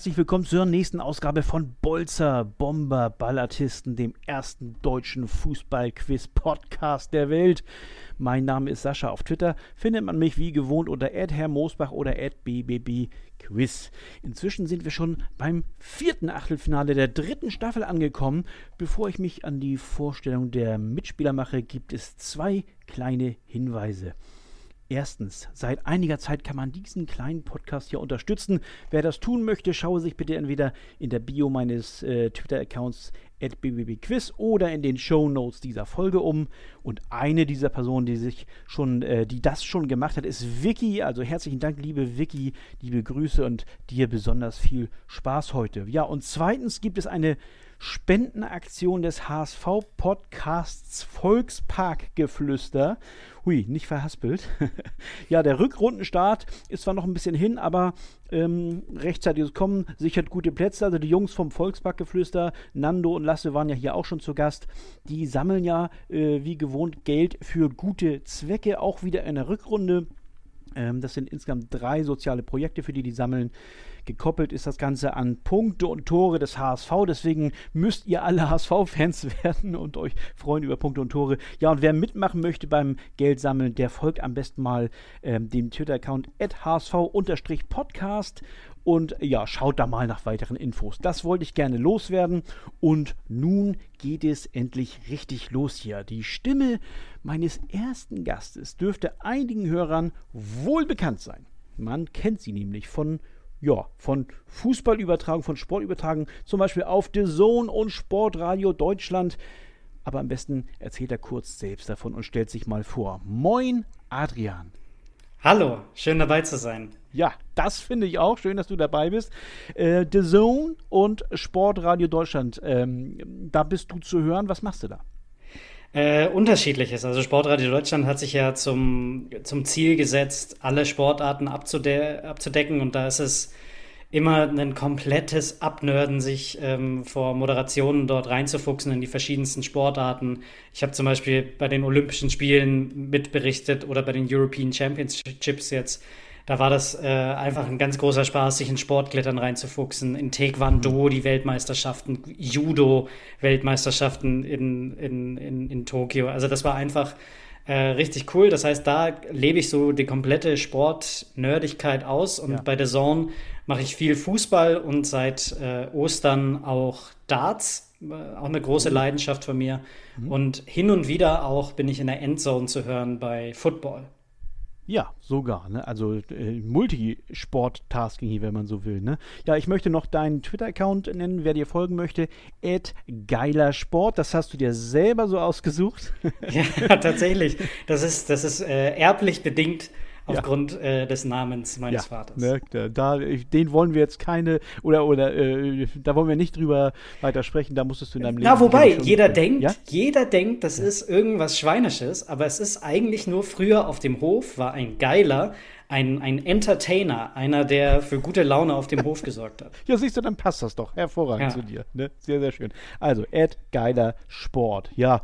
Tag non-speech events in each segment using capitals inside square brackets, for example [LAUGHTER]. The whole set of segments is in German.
herzlich willkommen zur nächsten Ausgabe von Bolzer Bomber Ballartisten, dem ersten deutschen Fußballquiz-Podcast der Welt. Mein Name ist Sascha. Auf Twitter findet man mich wie gewohnt unter @herrmoosbach oder @bbbquiz. Inzwischen sind wir schon beim vierten Achtelfinale der dritten Staffel angekommen. Bevor ich mich an die Vorstellung der Mitspieler mache, gibt es zwei kleine Hinweise. Erstens, seit einiger Zeit kann man diesen kleinen Podcast hier unterstützen. Wer das tun möchte, schaue sich bitte entweder in der Bio meines äh, Twitter-Accounts @bbbquiz oder in den Show Notes dieser Folge um. Und eine dieser Personen, die sich schon, äh, die das schon gemacht hat, ist Vicky. Also herzlichen Dank, liebe Vicky, liebe Grüße und dir besonders viel Spaß heute. Ja, und zweitens gibt es eine Spendenaktion des HSV-Podcasts Volksparkgeflüster. Hui, nicht verhaspelt. [LAUGHS] ja, der Rückrundenstart ist zwar noch ein bisschen hin, aber ähm, rechtzeitiges Kommen sichert gute Plätze. Also die Jungs vom Volksparkgeflüster, Nando und Lasse waren ja hier auch schon zu Gast. Die sammeln ja äh, wie gewohnt Geld für gute Zwecke, auch wieder in der Rückrunde. Ähm, das sind insgesamt drei soziale Projekte, für die die sammeln. Gekoppelt ist das Ganze an Punkte und Tore des HSV. Deswegen müsst ihr alle HSV-Fans [LAUGHS] werden und euch freuen über Punkte und Tore. Ja, und wer mitmachen möchte beim Geldsammeln, der folgt am besten mal ähm, dem Twitter-Account hsv-podcast und ja, schaut da mal nach weiteren Infos. Das wollte ich gerne loswerden. Und nun geht es endlich richtig los hier. Die Stimme meines ersten Gastes dürfte einigen Hörern wohl bekannt sein. Man kennt sie nämlich von ja, von Fußballübertragung, von Sportübertragung, zum Beispiel auf The Zone und Sportradio Deutschland. Aber am besten erzählt er kurz selbst davon und stellt sich mal vor. Moin, Adrian. Hallo, schön dabei zu sein. Ja, das finde ich auch. Schön, dass du dabei bist. Äh, The Zone und Sportradio Deutschland, ähm, da bist du zu hören. Was machst du da? Äh, unterschiedliches. Also Sportradio Deutschland hat sich ja zum, zum Ziel gesetzt, alle Sportarten abzude abzudecken und da ist es immer ein komplettes Abnörden, sich ähm, vor Moderationen dort reinzufuchsen in die verschiedensten Sportarten. Ich habe zum Beispiel bei den Olympischen Spielen mitberichtet oder bei den European Championships jetzt da war das äh, einfach ein ganz großer Spaß, sich in Sportklettern reinzufuchsen, in Taekwondo die Weltmeisterschaften, Judo-Weltmeisterschaften in, in, in, in Tokio. Also das war einfach äh, richtig cool. Das heißt, da lebe ich so die komplette Sport-Nerdigkeit aus und ja. bei der Zone mache ich viel Fußball und seit äh, Ostern auch Darts, äh, auch eine große mhm. Leidenschaft von mir. Mhm. Und hin und wieder auch bin ich in der Endzone zu hören bei Football. Ja, sogar. Ne? Also äh, Multisport-Tasking hier, wenn man so will. Ne? Ja, ich möchte noch deinen Twitter-Account nennen, wer dir folgen möchte. geiler Sport. Das hast du dir selber so ausgesucht. [LAUGHS] ja, tatsächlich. Das ist, das ist äh, erblich bedingt aufgrund ja. äh, des Namens meines ja, Vaters. Ne, da, den wollen wir jetzt keine, oder, oder äh, da wollen wir nicht drüber weiter sprechen, da musstest du in deinem Leben. Ja, wobei, jeder denkt, ja? jeder denkt, das ist irgendwas Schweinisches, aber es ist eigentlich nur früher auf dem Hof, war ein Geiler, ein, ein Entertainer, einer, der für gute Laune auf dem Hof gesorgt hat. Ja, siehst du, dann passt das doch hervorragend zu dir. Ne? Sehr, sehr schön. Also, Ed Geiler Sport. Ja.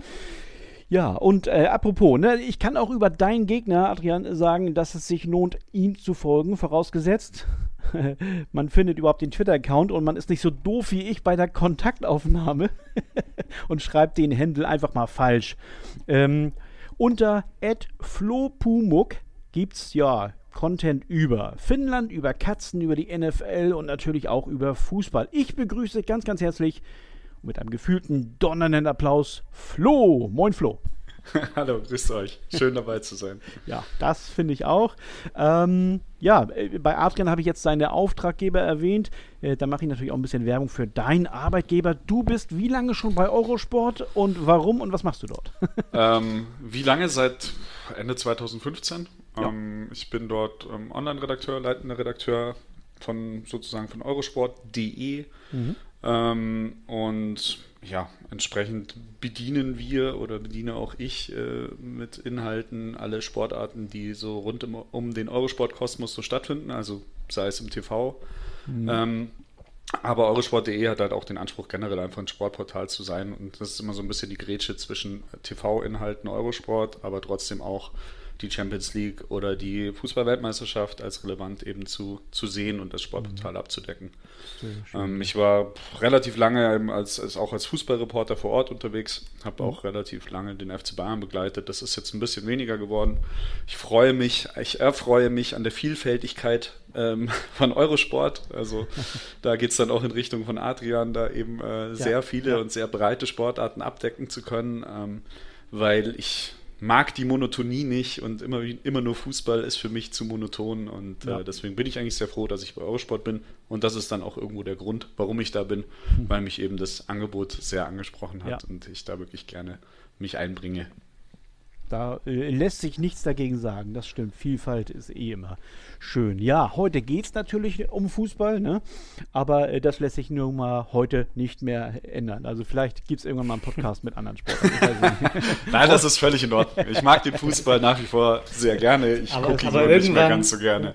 Ja, und äh, apropos, ne, ich kann auch über deinen Gegner, Adrian, sagen, dass es sich lohnt, ihm zu folgen, vorausgesetzt, [LAUGHS] man findet überhaupt den Twitter-Account und man ist nicht so doof wie ich bei der Kontaktaufnahme [LAUGHS] und schreibt den Händel einfach mal falsch. Ähm, unter flopumuk gibt's ja Content über Finnland, über Katzen, über die NFL und natürlich auch über Fußball. Ich begrüße ganz, ganz herzlich mit einem gefühlten donnernden Applaus Flo. Moin Flo. [LAUGHS] Hallo, grüßt euch. Schön dabei zu sein. [LAUGHS] ja, das finde ich auch. Ähm, ja, äh, bei Adrian habe ich jetzt seine Auftraggeber erwähnt. Äh, da mache ich natürlich auch ein bisschen Werbung für deinen Arbeitgeber. Du bist wie lange schon bei Eurosport und warum und was machst du dort? [LAUGHS] ähm, wie lange? Seit Ende 2015. Ja. Ähm, ich bin dort ähm, Online-Redakteur, leitender Redakteur von sozusagen von eurosport.de. Mhm. Ähm, und ja, entsprechend bedienen wir oder bediene auch ich äh, mit Inhalten alle Sportarten, die so rund um, um den Eurosport-Kosmos so stattfinden, also sei es im TV. Mhm. Ähm, aber Eurosport.de hat halt auch den Anspruch, generell einfach ein Sportportal zu sein. Und das ist immer so ein bisschen die Grätsche zwischen TV-Inhalten Eurosport, aber trotzdem auch die Champions League oder die Fußballweltmeisterschaft als relevant eben zu, zu sehen und das Sportportal mhm. abzudecken. Ähm, ich war relativ lange als, als, auch als Fußballreporter vor Ort unterwegs, habe mhm. auch relativ lange den FC Bayern begleitet. Das ist jetzt ein bisschen weniger geworden. Ich freue mich, ich erfreue mich an der Vielfältigkeit ähm, [LAUGHS] von Eurosport. Also [LAUGHS] da geht es dann auch in Richtung von Adrian, da eben äh, sehr ja, viele ja. und sehr breite Sportarten abdecken zu können, ähm, weil ich mag die Monotonie nicht und immer, immer nur Fußball ist für mich zu monoton und äh, ja. äh, deswegen bin ich eigentlich sehr froh, dass ich bei Eurosport bin und das ist dann auch irgendwo der Grund, warum ich da bin, mhm. weil mich eben das Angebot sehr angesprochen hat ja. und ich da wirklich gerne mich einbringe. Da äh, lässt sich nichts dagegen sagen. Das stimmt. Vielfalt ist eh immer schön. Ja, heute geht es natürlich um Fußball, ne? aber äh, das lässt sich nun mal heute nicht mehr ändern. Also vielleicht gibt es irgendwann mal einen Podcast mit anderen Sportarten. [LAUGHS] Nein, das ist völlig in Ordnung. Ich mag den Fußball nach wie vor sehr gerne. Ich gucke ihn aber nicht mehr ganz so gerne.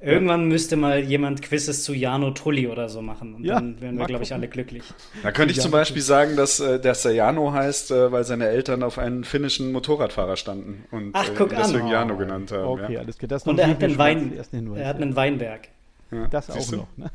Irgendwann müsste mal jemand Quizzes zu Jano Trulli oder so machen und ja, dann wären wir, glaube ich, alle glücklich. Da könnte ich zum Beispiel sagen, dass, äh, dass er Jano heißt, äh, weil seine Eltern auf einen finnischen Motorradfahrer standen und Ach, guck äh, deswegen an. Jano genannt haben. Okay, ja. alles klar. und er hat einen Wein. Er hat einen Weinberg. Ja, das auch noch. Ne?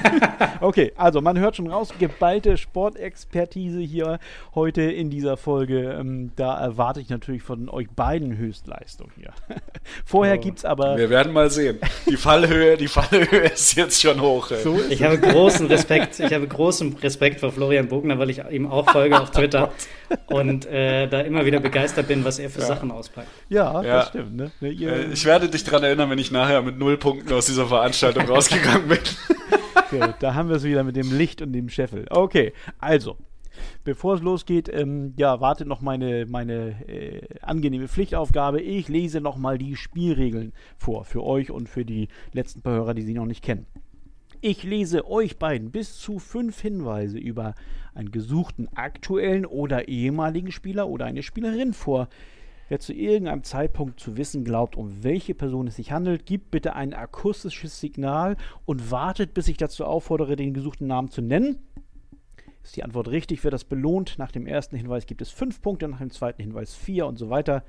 [LAUGHS] okay, also man hört schon raus, geballte Sportexpertise hier heute in dieser Folge. Ähm, da erwarte ich natürlich von euch beiden Höchstleistung hier. [LAUGHS] Vorher oh. gibt es aber. Wir werden mal sehen. Die Fallhöhe, die Fallhöhe [LAUGHS] ist jetzt schon hoch. So ich habe großen Respekt. Ich habe großen Respekt vor Florian Bogner, weil ich ihm auch folge auf Twitter und äh, da immer wieder begeistert bin, was er für ja. Sachen auspackt. Ja, ja. das stimmt. Ne? Ne, äh, ich werde dich daran erinnern, wenn ich nachher mit null Punkten aus dieser Veranstaltung rausgegangen bin. [LAUGHS] Okay, da haben wir es wieder mit dem Licht und dem Scheffel. Okay, also, bevor es losgeht, ähm, ja, wartet noch meine, meine äh, angenehme Pflichtaufgabe. Ich lese nochmal die Spielregeln vor für euch und für die letzten paar Hörer, die sie noch nicht kennen. Ich lese euch beiden bis zu fünf Hinweise über einen gesuchten aktuellen oder ehemaligen Spieler oder eine Spielerin vor. Wer zu irgendeinem Zeitpunkt zu wissen glaubt, um welche Person es sich handelt, gibt bitte ein akustisches Signal und wartet, bis ich dazu auffordere, den gesuchten Namen zu nennen. Ist die Antwort richtig, wird das belohnt. Nach dem ersten Hinweis gibt es fünf Punkte, nach dem zweiten Hinweis vier und so weiter.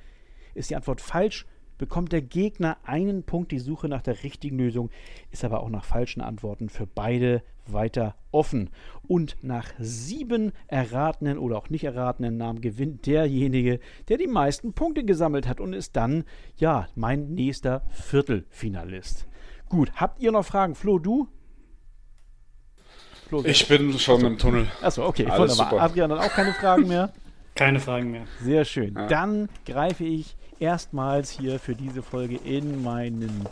Ist die Antwort falsch, bekommt der Gegner einen Punkt. Die Suche nach der richtigen Lösung ist aber auch nach falschen Antworten für beide weiter offen. Und nach sieben erratenen oder auch nicht erratenen Namen gewinnt derjenige, der die meisten Punkte gesammelt hat und ist dann, ja, mein nächster Viertelfinalist. Gut, habt ihr noch Fragen? Flo, du? Flo, ich bin schon Achso. im Tunnel. Achso, okay, Alles wunderbar. Adrian dann auch keine Fragen mehr? Keine Fragen mehr. Sehr schön. Ja. Dann greife ich erstmals hier für diese Folge in meinen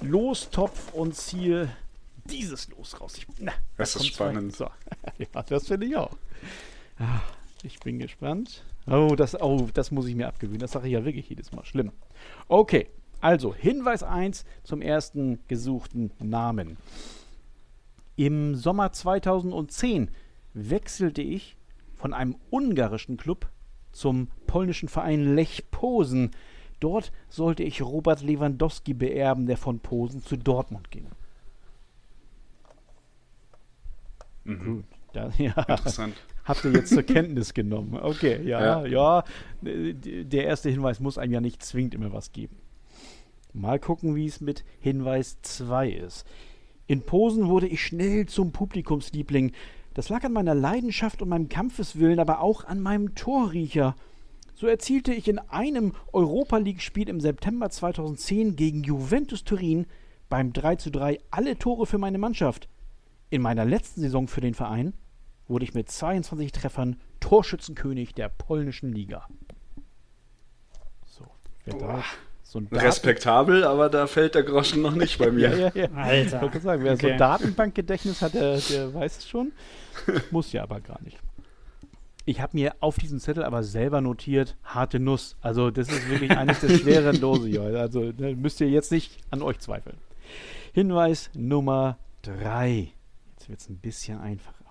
Lostopf und ziehe dieses Los raus. Ich, na, das da ist spannend. So. [LAUGHS] ja, das finde ich auch. Ah, ich bin gespannt. Oh das, oh, das muss ich mir abgewöhnen. Das sage ich ja wirklich jedes Mal. Schlimm. Okay, also Hinweis 1 zum ersten gesuchten Namen. Im Sommer 2010 wechselte ich von einem ungarischen Club zum polnischen Verein Lech Posen. Dort sollte ich Robert Lewandowski beerben, der von Posen zu Dortmund ging. Mhm. Gut. Da, [LAUGHS] ja, Interessant. Habt ihr jetzt zur [LAUGHS] Kenntnis genommen. Okay, ja, ja, ja. Der erste Hinweis muss einem ja nicht zwingend immer was geben. Mal gucken, wie es mit Hinweis 2 ist. In Posen wurde ich schnell zum Publikumsliebling. Das lag an meiner Leidenschaft und meinem Kampfeswillen, aber auch an meinem Torriecher. So erzielte ich in einem Europa League-Spiel im September 2010 gegen Juventus Turin beim 3:3 alle Tore für meine Mannschaft. In meiner letzten Saison für den Verein wurde ich mit 22 Treffern Torschützenkönig der polnischen Liga. So, wer da so Respektabel, aber da fällt der Groschen noch nicht bei [LAUGHS] mir. ja, ja, ja. Alter. Ich sagen, wer okay. so Datenbankgedächtnis hat, der, der weiß es schon. [LAUGHS] Muss ja aber gar nicht. Ich habe mir auf diesem Zettel aber selber notiert, harte Nuss. Also das ist wirklich eines der schweren Dose hier. Also müsst ihr jetzt nicht an euch zweifeln. Hinweis Nummer 3. Jetzt wird es ein bisschen einfacher.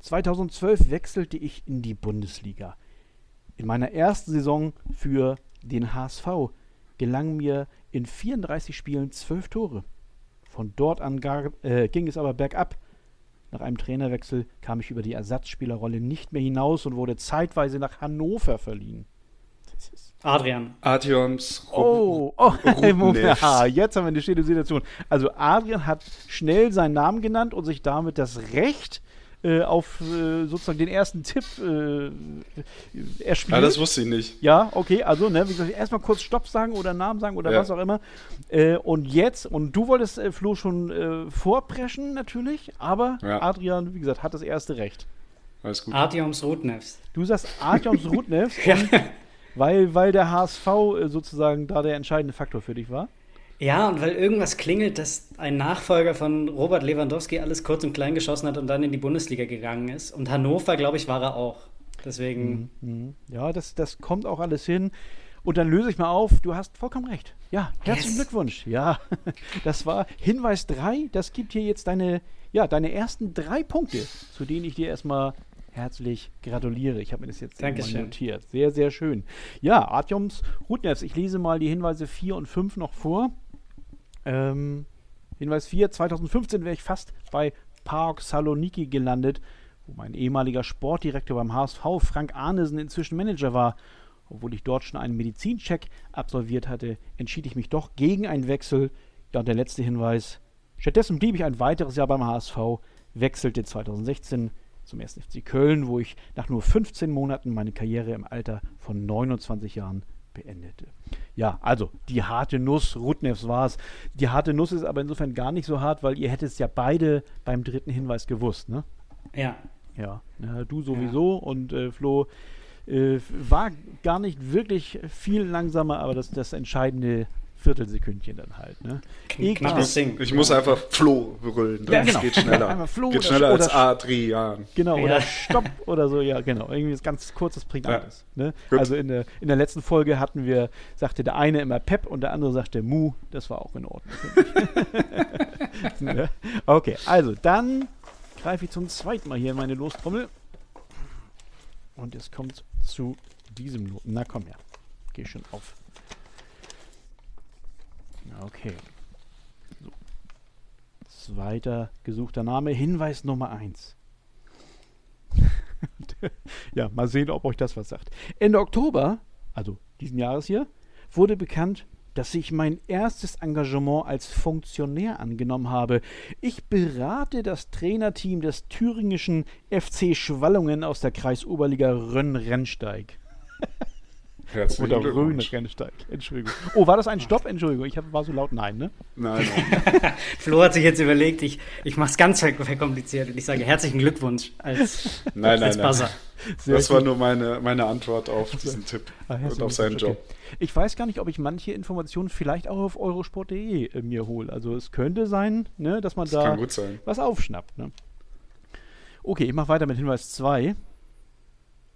2012 wechselte ich in die Bundesliga. In meiner ersten Saison für den HSV gelangen mir in 34 Spielen 12 Tore. Von dort an gar, äh, ging es aber bergab. Nach einem Trainerwechsel kam ich über die Ersatzspielerrolle nicht mehr hinaus und wurde zeitweise nach Hannover verliehen. Adrian. Adrians Oh, oh [LAUGHS] Moment. Ah, jetzt haben wir eine stehende Situation. Also Adrian hat schnell seinen Namen genannt und sich damit das Recht äh, auf äh, sozusagen den ersten Tipp äh, erspielt. Ja, das wusste ich nicht. Ja, okay, also, ne, wie gesagt, erstmal kurz Stopp sagen oder Namen sagen oder Ja. was auch immer. Äh, und jetzt, und du wolltest äh, Flo schon äh, vorpreschen, natürlich, aber Ja. Adrian, wie gesagt, hat das erste Recht. Alles gut. Artyoms Rudnevs. Du sagst Artyoms [LAUGHS] Rudnev, Ja. weil, weil der HSV äh, sozusagen da der entscheidende Faktor für dich war. Ja, und weil irgendwas klingelt, dass ein Nachfolger von Robert Lewandowski alles kurz und klein geschossen hat und dann in die Bundesliga gegangen ist. Und Hannover, glaube ich, war er auch. Deswegen, Mhm. Ja, das, das kommt auch alles hin. Und dann löse ich mal auf, du hast vollkommen recht. Ja, herzlichen Yes. Glückwunsch. Ja, [LAUGHS] das war Hinweis 3. Das gibt hier jetzt deine, ja, deine ersten drei Punkte, zu denen ich dir erstmal herzlich gratuliere. Ich habe mir das jetzt notiert. Sehr, sehr schön. Ja, Artyoms Rudnevs, ich lese mal die Hinweise 4 und 5 noch vor. Ähm, Hinweis 4, 2015 wäre ich fast bei Park Saloniki gelandet, wo mein ehemaliger Sportdirektor beim HSV, Frank Arnesen, inzwischen Manager war. Obwohl ich dort schon einen Medizincheck absolviert hatte, entschied ich mich doch gegen einen Wechsel. Ja, und der letzte Hinweis. Stattdessen blieb ich ein weiteres Jahr beim HSV, wechselte 2016 zum 1. FC Köln, wo ich nach nur 15 Monaten meine Karriere im Alter von 29 Jahren beendete. Ja, also die harte Nuss, Rudnevs war es. Die harte Nuss ist aber insofern gar nicht so hart, weil ihr hättet es ja beide beim dritten Hinweis gewusst, ne? ja. Ja, ja du sowieso und äh, Flo äh, war gar nicht wirklich viel langsamer, aber das, das entscheidende Viertelsekündchen dann halt. Ne? Knappes Ding. Ich muss einfach Flo brüllen. Ja, genau. geht schneller. Einmal Flo geht oder- schneller als Adrian. Genau, Ja. oder Stopp oder so, ja, genau. Irgendwie was ganz kurzes, prägnantes. Ne? Gut. Also in der, in der letzten Folge hatten wir, sagte der eine immer Pep und der andere sagte Mu. Das war auch in Ordnung. finde ich. [LAUGHS] ne? Okay, also dann greife ich zum zweiten Mal hier in meine Lostrommel. Und es kommt zu diesem Not. Na komm her. Geh schon auf. Okay. So. Zweiter gesuchter Name. Hinweis Nummer 1. [LAUGHS] ja, mal sehen, ob euch das was sagt. Ende Oktober, also diesen Jahres hier, wurde bekannt, dass ich mein erstes Engagement als Funktionär angenommen habe. Ich berate das Trainerteam des thüringischen FC Schwallungen aus der Kreisoberliga Rönn-Rennsteig. [LAUGHS] Herzlichen Oder Glückwunsch. Rhön-Rennsteig. Entschuldigung. Oh, war das ein Stopp? Entschuldigung, ich hab, war so laut. Nein, ne? Nein, nein. [LAUGHS] Flo hat sich jetzt überlegt, ich, ich mache es ganz ver- verkompliziert und ich sage herzlichen Glückwunsch als, Nein, als nein, Buzzer. nein. Sehr Das war nur meine, meine Antwort auf diesen Tipp Ah, und auf seinen Job. okay. Ich weiß gar nicht, ob ich manche Informationen vielleicht auch auf eurosport.de äh, mir hole. Also es könnte sein, ne, dass man Das da kann gut sein. was aufschnappt. Ne? Okay, ich mache weiter mit Hinweis 2.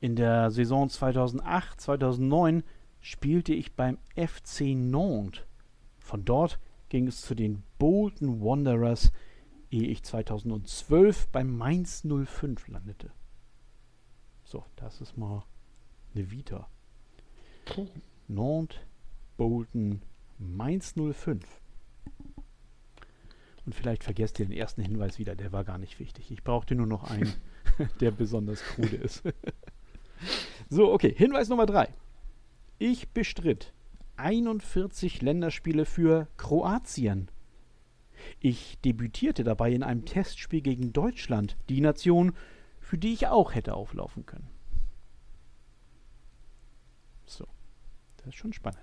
In der Saison 2008, 2009 spielte ich beim FC Nantes. Von dort ging es zu den Bolton Wanderers, ehe ich 2012 beim Mainz 05 landete. So, das ist mal eine Vita. Nantes, Bolton, Mainz 05. Und vielleicht vergesst ihr den ersten Hinweis wieder, der war gar nicht wichtig. Ich brauchte nur noch einen, [LAUGHS] der besonders krude ist. [LAUGHS] so, okay, Hinweis Nummer 3. Ich bestritt 41 Länderspiele für Kroatien. Ich debütierte dabei in einem Testspiel gegen Deutschland, die Nation, für die ich auch hätte auflaufen können. So, das ist schon spannend.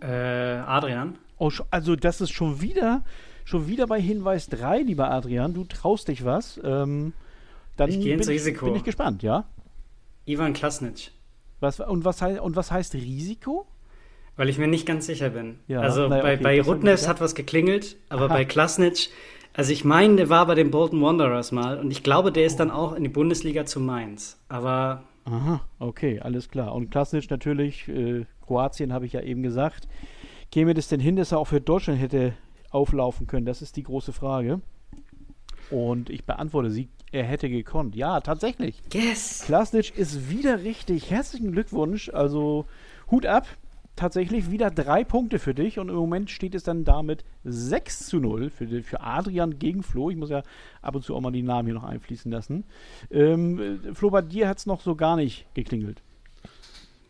Äh, Adrian? Oh, also das ist schon wieder, schon wieder bei Hinweis 3, lieber Adrian. Du traust dich was. Ähm, dann Ich gehe ins bin, Risiko. bin ich gespannt, ja? Ivan Klasnic. Was, und, was heißt, und was heißt Risiko? Weil ich mir nicht ganz sicher bin. Ja, also naja, bei, okay, bei Rudnevs hat was geklingelt, aber Aha. bei Klasnic, also ich meine, der war bei den Bolton Wanderers mal und ich glaube, der ist dann auch in die Bundesliga zu Mainz. Aber Aha, okay, alles klar. Und Klasnic natürlich, äh, Kroatien habe ich ja eben gesagt. Käme das denn hin, dass er auch für Deutschland hätte auflaufen können? Das ist die große Frage. Und ich beantworte sie, er hätte gekonnt. Ja, tatsächlich. yes! Klasnic ist wieder richtig. Herzlichen Glückwunsch. Also Hut ab. Tatsächlich wieder drei Punkte für dich und im Moment steht es dann damit 6 zu 0 für, für Adrian gegen Flo. Ich muss ja ab und zu auch mal die Namen hier noch einfließen lassen. Ähm, äh, Flo, bei dir hat es noch so gar nicht geklingelt.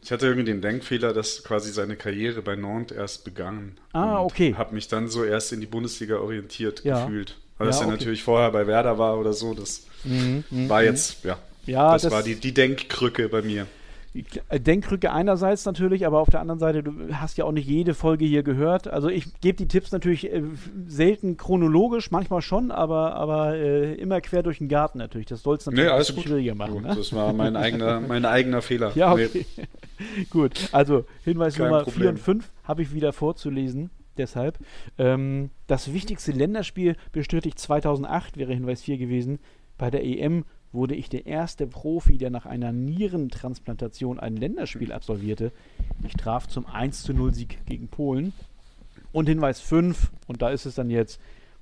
Ich hatte irgendwie den Denkfehler, dass quasi seine Karriere bei Nantes erst begann. Ah, okay. Habe mich dann so erst in die Bundesliga orientiert Ja. gefühlt. Weil Ja, das ja okay. natürlich vorher bei Werder war oder so. Das Mhm, mhm, war mhm. jetzt, ja. Ja, das, das- war die, die Denkkrücke bei mir. Denkrücke einerseits natürlich, aber auf der anderen Seite, du hast ja auch nicht jede Folge hier gehört. Also ich gebe die Tipps natürlich äh, selten chronologisch, manchmal schon, aber, aber äh, immer quer durch den Garten natürlich. Das soll es natürlich Nee, alles schwieriger machen. Gut, Ne? Das war mein eigener, [LAUGHS] mein eigener Fehler. Ja, Nee. okay. [LAUGHS] Gut, also Hinweis Kein Nummer Problem. 4 und 5 habe ich wieder vorzulesen. Deshalb. Ähm, das wichtigste Länderspiel bestritt ich 2008, wäre Hinweis 4 gewesen. Bei der EM wurde ich der erste Profi, der nach einer Nierentransplantation ein Länderspiel absolvierte. Ich traf zum 1 zu 0 Sieg gegen Polen. Und Hinweis 5, und da ist es dann jetzt,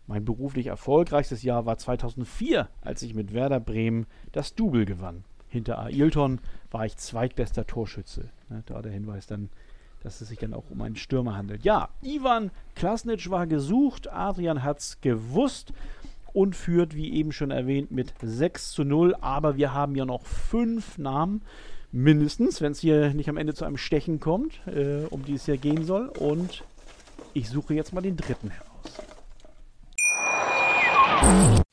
mein beruflich erfolgreichstes Jahr war 2004, als ich mit Werder Bremen das Double gewann. Hinter Ailton war ich zweitbester Torschütze. Ne, da der Hinweis dann, dass es sich dann auch um einen Stürmer handelt. Ja, Ivan Klasnic war gesucht, Adrian hat's gewusst und führt, wie eben schon erwähnt, mit 6 zu 0. Aber wir haben ja noch fünf Namen, mindestens, wenn es hier nicht am Ende zu einem Stechen kommt, äh, um die es hier gehen soll. Und ich suche jetzt mal den dritten heraus.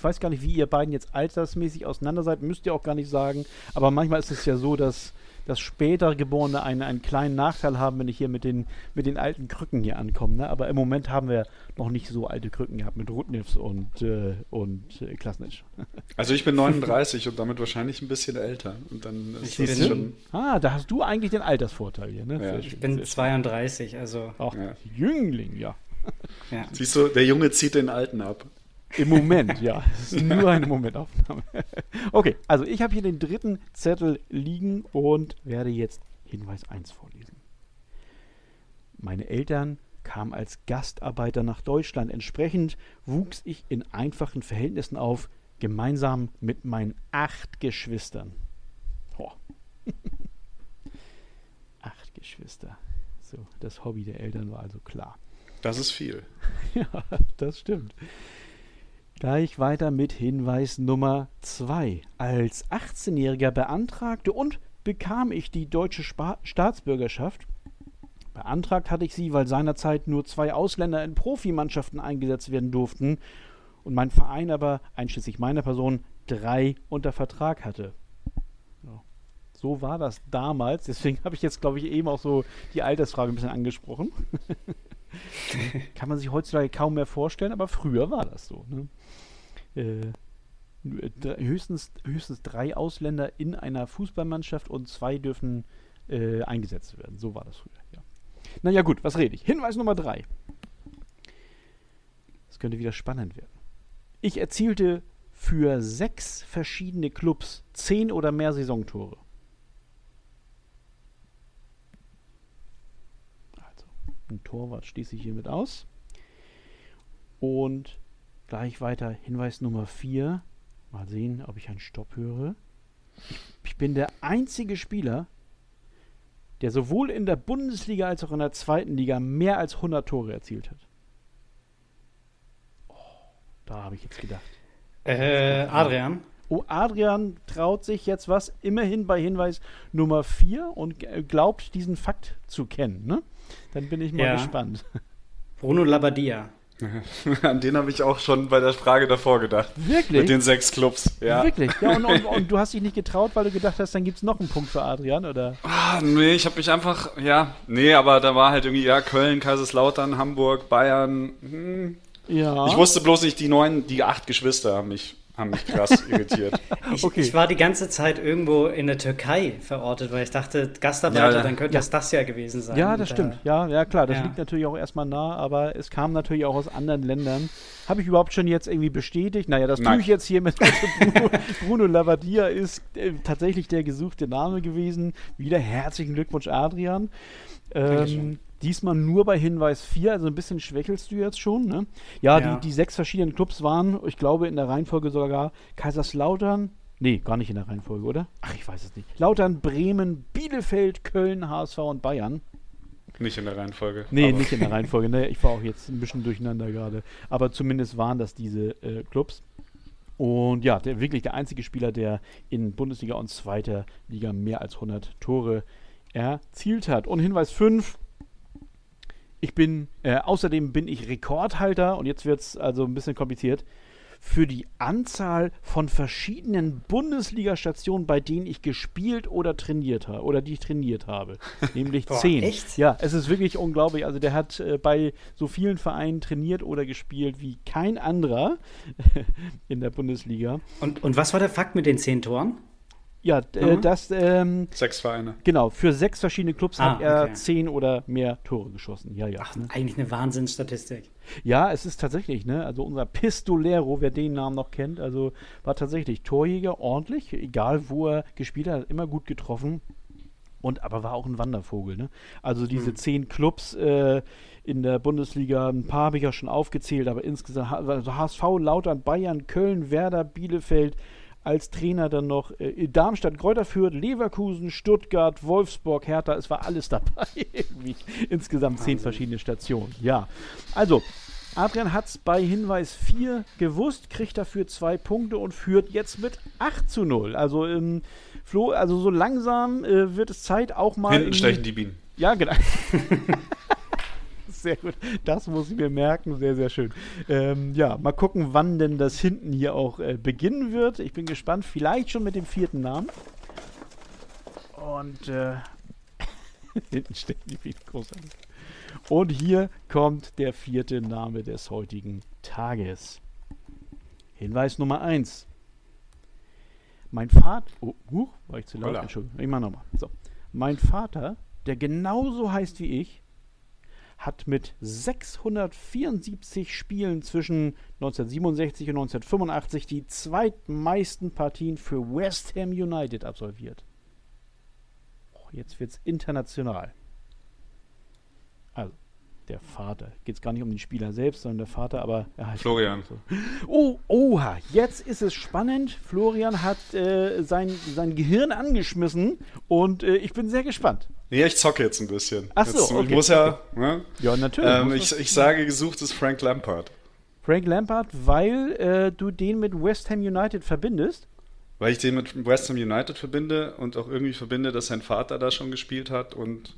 Ich weiß gar nicht, wie ihr beiden jetzt altersmäßig auseinander seid, müsst ihr auch gar nicht sagen. Aber manchmal ist es ja so, dass, dass später Geborene einen, einen kleinen Nachteil haben, wenn ich hier mit den, mit den alten Krücken hier ankomme. Ne? Aber im Moment haben wir noch nicht so alte Krücken gehabt mit Rudnivs und, äh, und äh, Klasnitsch. [LAUGHS] Also ich bin 39 und damit wahrscheinlich ein bisschen älter. Und dann ist Ich das bin- schon. Ah, da hast du eigentlich den Altersvorteil hier. Ne? Ja. Ich schön, bin sehr schön. 32, also Ach, Ja. Jüngling, ja. ja. Siehst du, der Junge zieht den Alten ab. Im Moment, ja. [LAUGHS] Es ist nur eine Momentaufnahme. Okay, also ich habe hier den dritten Zettel liegen und werde jetzt Hinweis 1 vorlesen. Meine Eltern kamen als Gastarbeiter nach Deutschland. Entsprechend wuchs ich in einfachen Verhältnissen auf, gemeinsam mit meinen acht Geschwistern. Boah. [LAUGHS] acht Geschwister. So, das Hobby der Eltern war also klar. Das ist viel. [LAUGHS] Ja, das stimmt. Gleich weiter mit Hinweis Nummer 2. Als 18-Jähriger beantragte und bekam ich die deutsche Spa Staatsbürgerschaft. Beantragt hatte ich sie, weil seinerzeit nur zwei Ausländer in Profimannschaften eingesetzt werden durften und mein Verein aber, einschließlich meiner Person, drei unter Vertrag hatte. So war das damals. Deswegen [LAUGHS] habe ich jetzt, glaube ich, eben auch so die Altersfrage ein bisschen angesprochen. [LAUGHS] [LAUGHS] Kann man sich heutzutage kaum mehr vorstellen, aber früher war das so. Ne? Äh, äh, höchstens, höchstens drei Ausländer in einer Fußballmannschaft und zwei dürfen äh, eingesetzt werden. So war das früher, ja. Naja, gut, was rede ich? Hinweis Nummer drei. Das könnte wieder spannend werden. Ich erzielte für sechs verschiedene Clubs zehn oder mehr Saisontore. Ein Torwart schließe ich hiermit aus. Und gleich weiter Hinweis Nummer 4. Mal sehen, ob ich einen Stopp höre. Ich, bin der einzige Spieler, der sowohl in der Bundesliga als auch in der zweiten Liga mehr als 100 Tore erzielt hat. Oh, da habe ich jetzt gedacht. Äh, Adrian, Oh, Adrian traut sich jetzt was, immerhin bei Hinweis Nummer 4 und glaubt, diesen Fakt zu kennen. Ne? Dann bin ich mal Ja. gespannt. Bruno Labbadia. [LAUGHS] An den habe ich auch schon bei der Frage davor gedacht. Wirklich? Mit den sechs Clubs. Ja. Wirklich? Ja, und, und, und [LAUGHS] du hast dich nicht getraut, weil du gedacht hast, dann gibt es noch einen Punkt für Adrian, oder? Ah, nee, ich habe mich einfach, ja, nee, aber da war halt irgendwie, ja, Köln, Kaiserslautern, Hamburg, Bayern. Hm. Ja. Ich wusste bloß nicht, die neun, die acht Geschwister haben mich, haben mich krass [LAUGHS] irritiert. Ich, okay. ich, war die ganze Zeit irgendwo in der Türkei verortet, weil ich dachte, Gastarbeiter, ja, dann könnte ja. es das ja gewesen sein. Ja, das stimmt. Ja, ja klar, das liegt natürlich auch erstmal nah, aber es kam natürlich auch aus anderen Ländern. Habe ich überhaupt schon jetzt irgendwie bestätigt? Naja, das Nein. tue ich jetzt hier mit [LAUGHS] Bruno, Bruno Lavadia ist äh, tatsächlich der gesuchte Name gewesen. Wieder herzlichen Glückwunsch, Adrian. Ähm, Diesmal nur bei Hinweis 4, also ein bisschen schwächelst du jetzt schon. Ne? Ja, ja. Die, die sechs verschiedenen Clubs waren, ich glaube, in der Reihenfolge sogar Kaiserslautern. Nee, gar nicht in der Reihenfolge, oder? Ach, ich weiß es nicht. Lautern, Bremen, Bielefeld, Köln, HSV und Bayern. Nicht in der Reihenfolge. Nee, nicht in der Reihenfolge. Ne? Ich war auch jetzt ein bisschen durcheinander gerade. Aber zumindest waren das diese äh, Clubs. Und ja, der, wirklich der einzige Spieler, der in Bundesliga und zweiter Liga mehr als 100 Tore erzielt hat. Und Hinweis 5, ich bin, äh, außerdem bin ich Rekordhalter, und jetzt wird es also ein bisschen kompliziert, für die Anzahl von verschiedenen Bundesliga-Stationen, bei denen ich gespielt oder trainiert habe, oder die ich trainiert habe. [LAUGHS] Nämlich Boah, zehn. Echt? Ja, es ist wirklich unglaublich. Also der hat äh, bei so vielen Vereinen trainiert oder gespielt wie kein anderer [LAUGHS] in der Bundesliga. Und, und was war der Fakt mit den zehn Toren? Ja, äh, mhm. das. Ähm, sechs Vereine. Genau, für sechs verschiedene Clubs ah, hat er okay. zehn oder mehr Tore geschossen. Ja, ja. Ach, ne? eigentlich eine Wahnsinnsstatistik. Ja, es ist tatsächlich, ne? Also unser Pistolero, wer den Namen noch kennt, also war tatsächlich Torjäger, ordentlich, egal wo er gespielt hat, hat immer gut getroffen. Und aber war auch ein Wandervogel, ne? Also diese mhm. zehn Clubs äh, in der Bundesliga, ein paar habe ich ja schon aufgezählt, aber insgesamt, also HSV, Lautern, Bayern, Köln, Werder, Bielefeld, als Trainer dann noch äh, Darmstadt, Kräuter Fürth, Leverkusen, Stuttgart, Wolfsburg, Hertha. Es war alles [LAUGHS] dabei. Irgendwie. Insgesamt zehn verschiedene Stationen. Ja. Also, Adrian hat es bei Hinweis 4 gewusst, kriegt dafür zwei Punkte und führt jetzt mit 8 zu 0. Also, ähm, Flo, also so langsam äh, wird es Zeit auch mal. Hinten stechen die Bienen. Ja, genau. [LAUGHS] sehr gut. Das muss ich mir merken. Sehr, sehr schön. Ähm, ja, mal gucken, wann denn das hinten hier auch äh, beginnen wird. Ich bin gespannt. Vielleicht schon mit dem vierten Namen. Und äh, [LAUGHS] hinten steht die viel großartig. Und hier kommt der vierte Name des heutigen Tages. Hinweis Nummer 1. Mein Vater. Oh, uh, war ich zu laut? Hola. Entschuldigung. Ich mach nochmal. So. Mein Vater, der genauso heißt wie ich, hat mit 674 Spielen zwischen 1967 und 1985 die zweitmeisten Partien für West Ham United absolviert. Oh, jetzt wird es international. Also, der Vater. Geht es gar nicht um den Spieler selbst, sondern der Vater, aber er heißt. Florian. So. Oh, oha, jetzt ist es spannend. Florian hat äh, sein, sein Gehirn angeschmissen und äh, ich bin sehr gespannt. Nee, ich zocke jetzt ein bisschen. Ach so, jetzt, okay. Ich muss ja. Ne? Ja, natürlich. Ähm, ich, ich sage, gesucht ist Frank Lampard. Frank Lampard, weil äh, du den mit West Ham United verbindest? Weil ich den mit West Ham United verbinde und auch irgendwie verbinde, dass sein Vater da schon gespielt hat und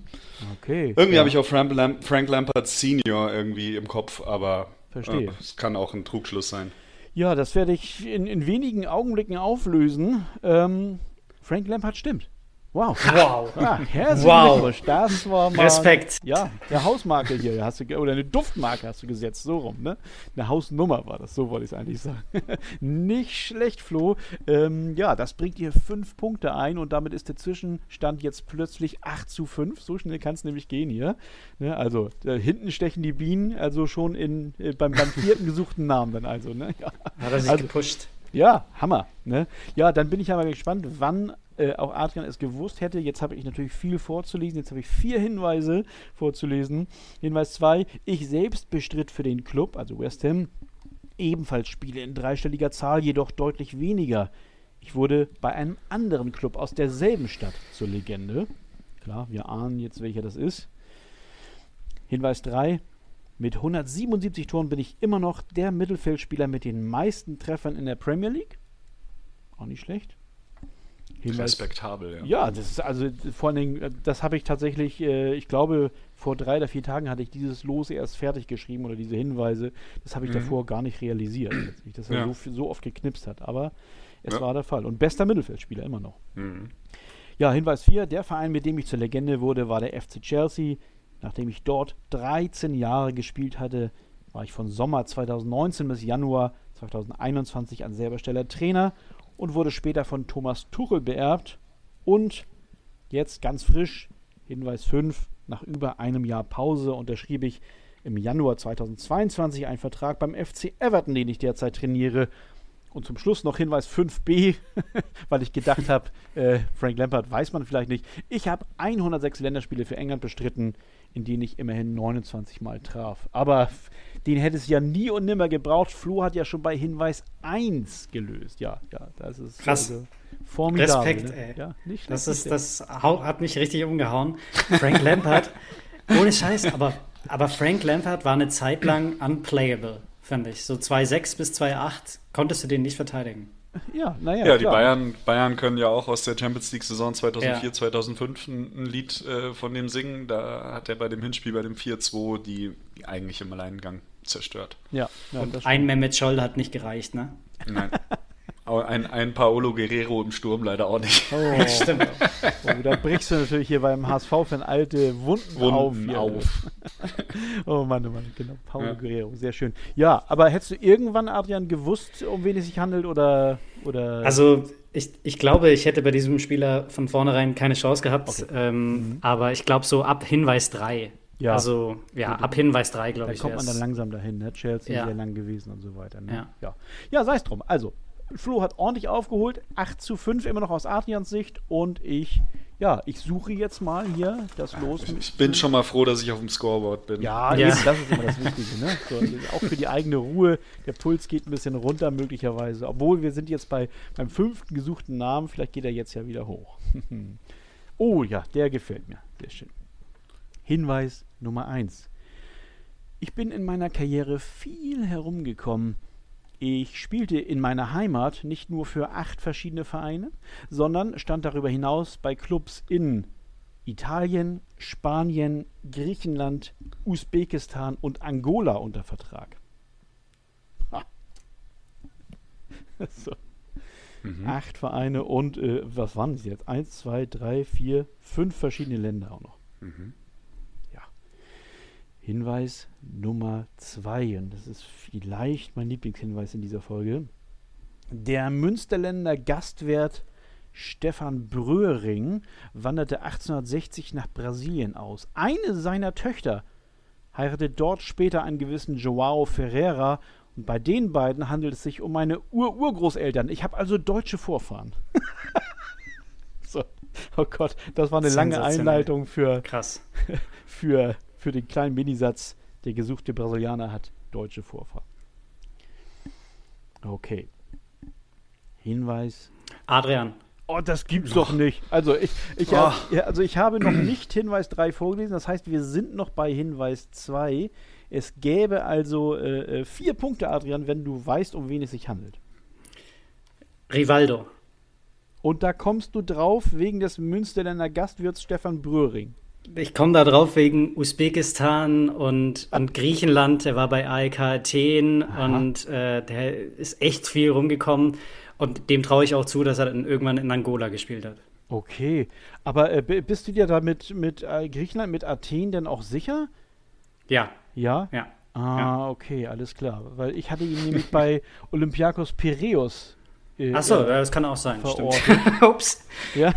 okay, irgendwie ja. habe ich auch Frank, Lamp Frank Lampard Senior irgendwie im Kopf, aber Verstehe. Äh, es kann auch ein Trugschluss sein. Ja, das werde ich in, in wenigen Augenblicken auflösen. Ähm, Frank Lampard stimmt. Wow. Wow. Ah, herzlichen wow. Glückwunsch. Das war mal. Respekt. Ja, eine Hausmarke hier. Hast du, oder eine Duftmarke hast du gesetzt. So rum, ne? Eine Hausnummer war das. So wollte ich es eigentlich sagen. [LAUGHS] Nicht schlecht, Flo. Ähm, ja, das bringt dir fünf Punkte ein und damit ist der Zwischenstand jetzt plötzlich 8 zu 5. So schnell kann es nämlich gehen hier. Ne? Also, äh, hinten stechen die Bienen, also schon in, äh, beim, beim vierten gesuchten Namen dann also. Ne? Ja. Hat er sich also, gepusht. Ja, Hammer. Ne? Ja, dann bin ich aber gespannt, wann äh, auch Adrian es gewusst hätte. Jetzt habe ich natürlich viel vorzulesen. Jetzt habe ich vier Hinweise vorzulesen. Hinweis 2. Ich selbst bestritt für den Club, also West Ham, ebenfalls Spiele in dreistelliger Zahl, jedoch deutlich weniger. Ich wurde bei einem anderen Club aus derselben Stadt zur Legende. Klar, wir ahnen jetzt, welcher das ist. Hinweis 3. Mit 177 Toren bin ich immer noch der Mittelfeldspieler mit den meisten Treffern in der Premier League. Auch nicht schlecht. Hinweis. Respektabel, ja. Ja, das ist also vor allen Dingen, äh, das habe ich tatsächlich, äh, ich glaube, vor drei oder vier Tagen hatte ich dieses Los erst fertig geschrieben oder diese Hinweise. Das habe ich mhm. davor gar nicht realisiert, dass er ja. so, so, oft geknipst hat. Aber es ja. war der Fall. Und bester Mittelfeldspieler immer noch. Mhm. Ja, Hinweis 4, der Verein, mit dem ich zur Legende wurde, war der FC Chelsea. Nachdem ich dort 13 Jahre gespielt hatte, war ich von Sommer 2019 bis Januar 2021 an selber Stelle Trainer und wurde später von Thomas Tuchel beerbt. Und jetzt ganz frisch, Hinweis 5, nach über einem Jahr Pause unterschrieb ich im Januar 2022 einen Vertrag beim FC Everton, den ich derzeit trainiere. Und zum Schluss noch Hinweis 5b, [LAUGHS] weil ich gedacht habe, äh, Frank Lampard weiß man vielleicht nicht. Ich habe 106 Länderspiele für England bestritten, in denen ich immerhin 29 Mal traf. Aber den hätte es ja nie und nimmer gebraucht. Flo hat ja schon bei Hinweis 1 gelöst. Ja, ja, das ist Krass. Also formidabel. Respekt, ne? ey. Ja, nicht Das, ist, das hat mich richtig umgehauen. Frank Lampard, [LAUGHS] ohne Scheiß, aber, aber Frank Lampard war eine Zeit lang unplayable, fand ich. So 2,6 bis 2,8 konntest du den nicht verteidigen. Ja, naja, Ja, die klar. Bayern, Bayern können ja auch aus der Champions League-Saison 2004, Ja. 2005 ein, Lied äh, von dem singen. Da hat er bei dem Hinspiel, bei dem 4-2, die eigentlich im Alleingang zerstört. Ja, ja das Ein Mehmet Scholl hat nicht gereicht, ne? Nein. [LAUGHS] Ein, ein Paolo Guerrero im Sturm leider auch nicht. Oh, [LAUGHS] Stimmt. oh, da brichst du natürlich hier beim HSV-Fan alte Wunden, auf. Wunden hier. auf. [LAUGHS] Oh Mann, oh Mann, genau. Paulo Ja. Guerrero, sehr schön. Ja, aber hättest du irgendwann, Adrian, gewusst, um wen es sich handelt oder. oder Also ich, ich glaube, ich hätte bei diesem Spieler von vornherein keine Chance gehabt. Okay. Ähm, Aber ich glaube so ab Hinweis 3. Ja. Also ja, ab Hinweis 3, glaube da ich. kommt man dann langsam dahin, ne? Chelsea Ja. sehr lang gewesen und so weiter. Ne? Ja. ja, ja sei es drum. Also, Flo hat ordentlich aufgeholt, 8 zu 5 immer noch aus Adrians Sicht und ich, ja, ich suche jetzt mal hier das Los. Ich bin schon mal froh, dass ich auf dem Scoreboard bin. Ja, Ja. Eben, das ist immer das Wichtige. Ne? So, auch für die eigene Ruhe. Der Puls geht ein bisschen runter, möglicherweise. Obwohl wir sind jetzt bei, beim fünften gesuchten Namen. Vielleicht geht er jetzt ja wieder hoch. [LAUGHS] oh ja, der gefällt mir. Sehr schön. Hinweis Nummer 1. Ich bin in meiner Karriere viel herumgekommen. Ich spielte in meiner Heimat nicht nur für acht verschiedene Vereine, sondern stand darüber hinaus bei Clubs in Italien, Spanien, Griechenland, Usbekistan und Angola unter Vertrag. Ha. [LAUGHS] so. Acht Vereine und äh, was waren es jetzt? Eins, zwei, drei, vier, fünf verschiedene Länder auch noch. Ja. Hinweis Nummer zwei, und das ist vielleicht mein Lieblingshinweis in dieser Folge. Der Münsterländer Gastwirt Stefan Bröhring wanderte 1860 nach Brasilien aus. Eine seiner Töchter heiratete dort später einen gewissen Joao Ferreira und bei den beiden handelt es sich um meine Ur-Urgroßeltern. Ich habe also deutsche Vorfahren. [LAUGHS] so. Oh Gott, das war eine lange. Einleitung für, Krass. [LAUGHS] für, für den kleinen Minisatz. Der gesuchte Brasilianer hat deutsche Vorfahren. Okay. Hinweis Adrian, Oh, das gibt's doch nicht. Also ich, ich, hab, ja, also ich habe noch nicht Hinweis 3 vorgelesen. Das heißt, wir sind noch bei Hinweis 2. Es gäbe also äh, äh, vier Punkte, Adrian, wenn du weißt, um wen es sich handelt. Rivaldo. Und da kommst du drauf wegen des Münsterländer Gastwirts Stefan Bröhring. Ich komme da drauf wegen Usbekistan und, und Griechenland. Er war bei AEK Athen und äh, der ist echt viel rumgekommen. Und dem traue ich auch zu, dass er dann irgendwann in Angola gespielt hat. Okay. Aber äh, bist du dir da mit, mit äh, Griechenland, mit Athen denn auch sicher? Ja, Ja? ja. Ah, Ja. okay, alles klar. Weil ich hatte ihn nämlich bei [LAUGHS] Olympiakos Piräus. Äh, Achso, äh, das kann auch sein. Stimmt. [LAUGHS] Ups. Ja.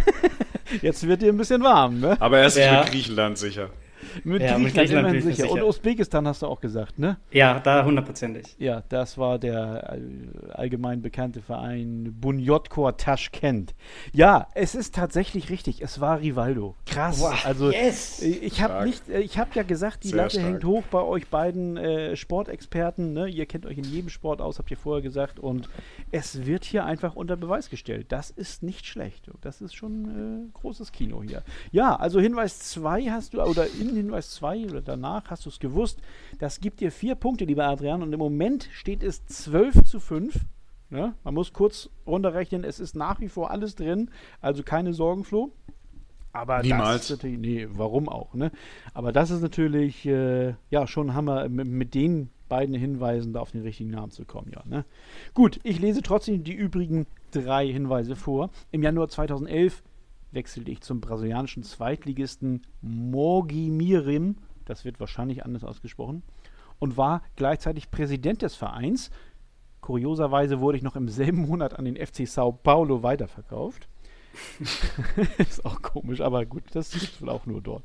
Jetzt wird dir ein bisschen warm, ne? Aber er ist sich Ja. mit Griechenland sicher. [LAUGHS] Mit Ja, Griechenland, mit Griechenland mir sicher. Und sicher. Usbekistan hast du auch gesagt, ne? Ja, da hundertprozentig. Ja, das war der äh, allgemein bekannte Verein Bunyotkor Taschkent. Ja, es ist tatsächlich richtig. Es war Rivaldo. Krass. also yes. ich habe nicht, äh, ich habe ja gesagt, die Sehr Latte stark. hängt hoch bei euch beiden äh, Sportexperten. Ne? Ihr kennt euch in jedem Sport aus, habt ihr vorher gesagt. Und es wird hier einfach unter Beweis gestellt. Das ist nicht schlecht. Das ist schon äh, großes Kino hier. Ja, also Hinweis 2 hast du, oder in Hinweis 2 oder danach hast du es gewusst. Das gibt dir vier Punkte, lieber Adrian. Und im Moment steht es 12 zu 5. Ne? Man muss kurz runterrechnen, es ist nach wie vor alles drin. Also keine Sorgen, Flo. Aber Niemals. das ist natürlich, nee, warum auch, ne? Aber das ist natürlich, äh, ja, schon Hammer, mit, mit den beiden Hinweisen da auf den richtigen Namen zu kommen, ja, ne? Gut, ich lese trotzdem die übrigen drei Hinweise vor. Im Januar 2011 wechselte ich zum brasilianischen Zweitligisten Morgi Mirim, das wird wahrscheinlich anders ausgesprochen, und war gleichzeitig Präsident des Vereins. Kurioserweise wurde ich noch im selben Monat an den FC Sao Paulo weiterverkauft. [LAUGHS] ist auch komisch, aber gut, das ist wohl auch nur dort.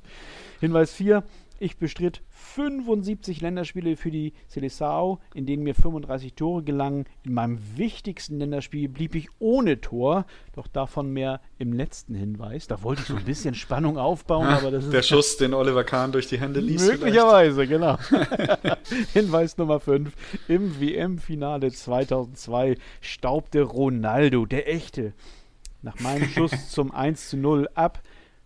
Hinweis 4. Ich bestritt 75 Länderspiele für die Seleção, in denen mir 35 Tore gelangen. In meinem wichtigsten Länderspiel blieb ich ohne Tor, doch davon mehr im letzten Hinweis. Da wollte ich so ein bisschen [LAUGHS] Spannung aufbauen, aber das ist. Der Schuss, den Oliver Kahn durch die Hände ließ. Möglicherweise, genau. [LAUGHS] [LAUGHS] Hinweis Nummer 5. Im WM-Finale 2002 staubte Ronaldo, der echte, nach meinem Schuss zum 1 zu 0 ab.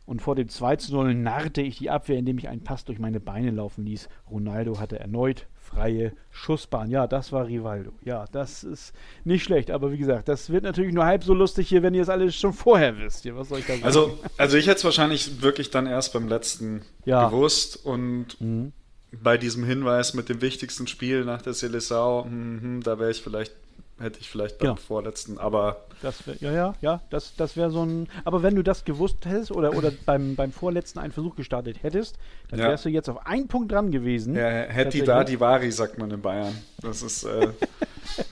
Und vor dem 2 zu 0 narrte ich die Abwehr, indem ich einen Pass durch meine Beine laufen ließ. Ronaldo hatte erneut freie Schussbahn. Ja, das war Rivaldo. Ja, das ist nicht schlecht. Aber wie gesagt, das wird natürlich nur halb so lustig hier, wenn ihr es alles schon vorher wisst. Was soll ich da sagen? Also, also ich hätte es wahrscheinlich wirklich dann erst beim letzten ja. gewusst. Und mhm. bei diesem Hinweis mit dem wichtigsten Spiel nach der Seleção, hm, da wäre ich vielleicht hätte ich vielleicht beim genau. vorletzten, aber. Das wär, ja, ja, ja, das, das wäre so ein. Aber wenn du das gewusst hättest oder, oder [CLEARS THROAT] beim, beim vorletzten einen Versuch gestartet hättest, dann ja. wärst du jetzt auf einen Punkt dran gewesen. Ja, hätte da die Vari, sagt man in Bayern. Das ist äh,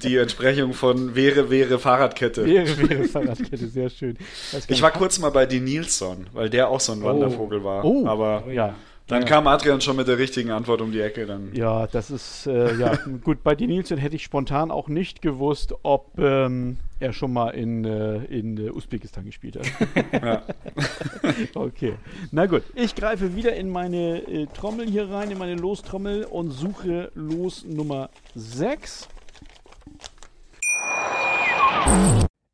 die Entsprechung von wäre, wäre Fahrradkette. Wäre, wäre Fahrradkette, sehr schön. Ich war kurz mal bei die Nilsson, weil der auch so ein oh. Wandervogel war. Oh, aber ja. Dann ja. kam Adrian schon mit der richtigen Antwort um die Ecke. Dann. Ja, das ist, äh, ja, [LAUGHS] gut, bei Dean Nielsen hätte ich spontan auch nicht gewusst, ob ähm, er schon mal in, äh, in äh, Usbekistan gespielt hat. [LAUGHS] ja. [LAUGHS] okay, na gut. Ich greife wieder in meine äh, Trommel hier rein, in meine Lostrommel und suche Los Nummer 6.